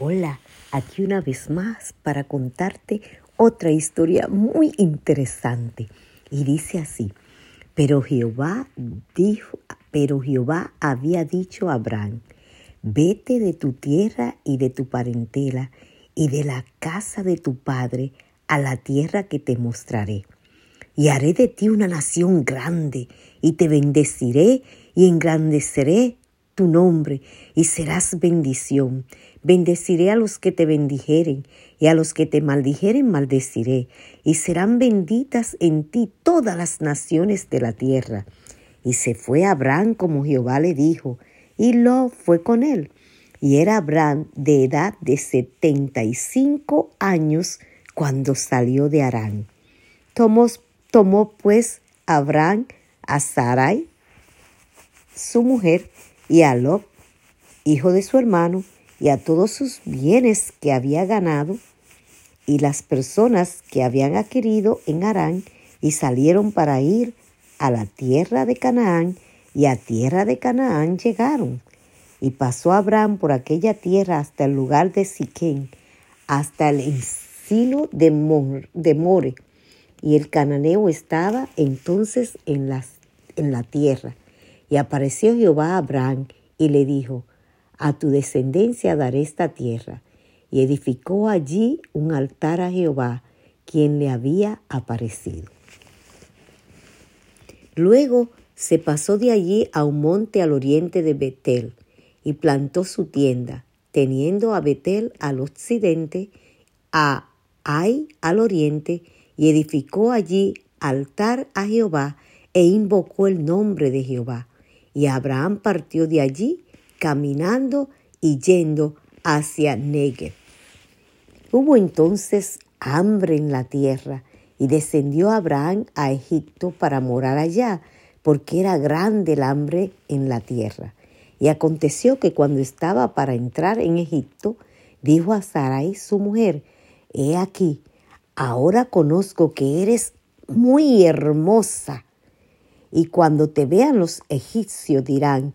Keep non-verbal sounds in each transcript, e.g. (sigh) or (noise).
Hola, aquí una vez más para contarte otra historia muy interesante. Y dice así, pero Jehová dijo, pero Jehová había dicho a Abraham, vete de tu tierra y de tu parentela y de la casa de tu padre a la tierra que te mostraré. Y haré de ti una nación grande, y te bendeciré y engrandeceré tu nombre y serás bendición. Bendeciré a los que te bendijeren y a los que te maldijeren maldeciré, y serán benditas en ti todas las naciones de la tierra. Y se fue Abraham como Jehová le dijo, y lo fue con él. Y era Abraham de edad de setenta y cinco años cuando salió de Arán. Tomó, tomó pues Abraham a Sarai, su mujer, y a Lot, hijo de su hermano, y a todos sus bienes que había ganado, y las personas que habían adquirido en Harán, y salieron para ir a la tierra de Canaán, y a tierra de Canaán llegaron. Y pasó Abraham por aquella tierra hasta el lugar de Siquén, hasta el encino de, More, y el cananeo estaba entonces en, las, en la tierra. Y apareció Jehová a Abraham y le dijo, a tu descendencia daré esta tierra. Y edificó allí un altar a Jehová, quien le había aparecido. Luego se pasó de allí a un monte al oriente de Betel y plantó su tienda, teniendo a Betel al occidente, a Ai al oriente, y edificó allí altar a Jehová e invocó el nombre de Jehová. Y Abraham partió de allí caminando y yendo hacia Negev. Hubo entonces hambre en la tierra y descendió Abraham a Egipto para morar allá, porque era grande el hambre en la tierra. Y aconteció que cuando estaba para entrar en Egipto, dijo a Sarai su mujer, He aquí, ahora conozco que eres muy hermosa y cuando te vean los egipcios dirán,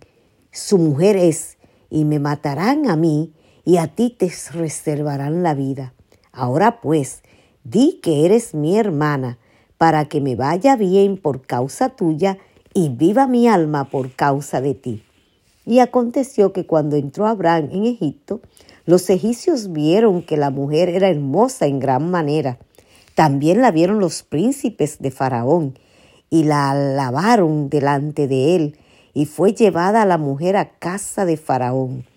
su mujer es, y me matarán a mí, y a ti te reservarán la vida. Ahora pues, di que eres mi hermana, para que me vaya bien por causa tuya, y viva mi alma por causa de ti. Y aconteció que cuando entró Abraham en Egipto, los egipcios vieron que la mujer era hermosa en gran manera. También la vieron los príncipes de Faraón, y la alabaron delante de él, y fue llevada la mujer a casa de Faraón.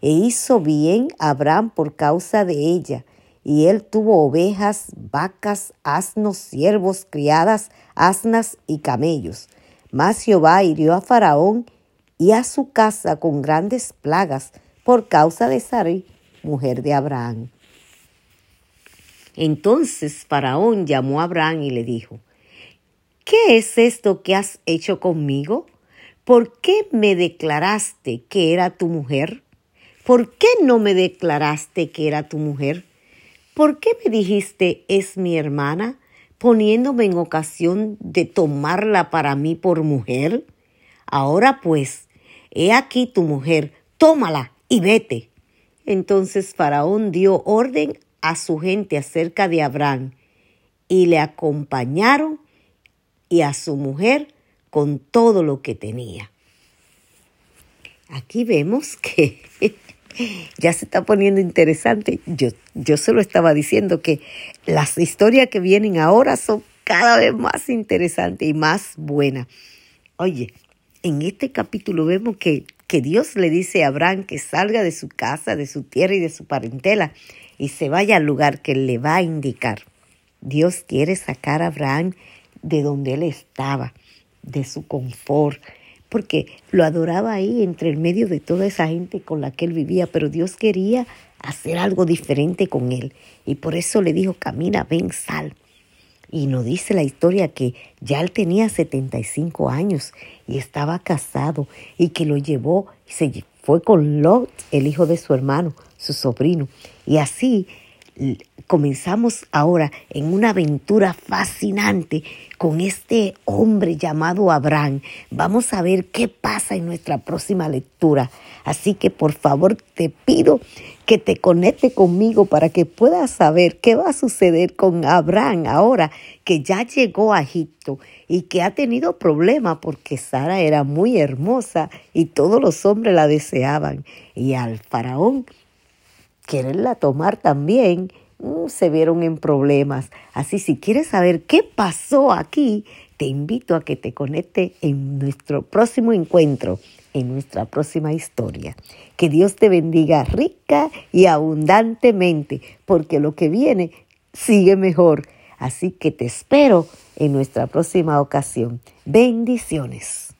E hizo bien Abraham por causa de ella, y él tuvo ovejas, vacas, asnos, siervos, criadas, asnas y camellos. Mas Jehová hirió a Faraón y a su casa con grandes plagas por causa de Sarai, mujer de Abraham. Entonces Faraón llamó a Abraham y le dijo, ¿Qué es esto que has hecho conmigo? ¿Por qué me declaraste que era tu mujer? ¿Por qué no me declaraste que era tu mujer? ¿Por qué me dijiste es mi hermana, poniéndome en ocasión de tomarla para mí por mujer? Ahora pues, he aquí tu mujer, tómala y vete. Entonces Faraón dio orden a su gente acerca de Abraham, y le acompañaron y a su mujer con todo lo que tenía. Aquí vemos (laughs) que ya se está poniendo interesante. Yo, yo se lo estaba diciendo que las historias que vienen ahora son cada vez más interesantes y más buenas. Oye, en este capítulo vemos que, que Dios le dice a Abraham que salga de su casa, de su tierra y de su parentela y se vaya al lugar que le va a indicar. Dios quiere sacar a Abraham de donde él estaba, de su confort, porque lo adoraba ahí entre el medio de toda esa gente con la que él vivía, pero Dios quería hacer algo diferente con él y por eso le dijo, camina, ven, sal. Y nos dice la historia que ya él tenía 75 años y estaba casado y que lo llevó se fue con Lot, el hijo de su hermano, su sobrino. Y así comenzamos ahora en una aventura fascinante con este hombre llamado Abraham. Vamos a ver qué pasa en nuestra próxima lectura. Así que por favor te pido que te conecte conmigo para que puedas saber qué va a suceder con Abraham ahora que ya llegó a Egipto y que ha tenido problemas porque Sara era muy hermosa y todos los hombres la deseaban. Y al faraón quererla tomar también, mm, se vieron en problemas. Así si quieres saber qué pasó aquí, te invito a que te conecte en nuestro próximo encuentro, en nuestra próxima historia. Que Dios te bendiga rica y abundantemente, porque lo que viene sigue mejor. Así que te espero en nuestra próxima ocasión. Bendiciones.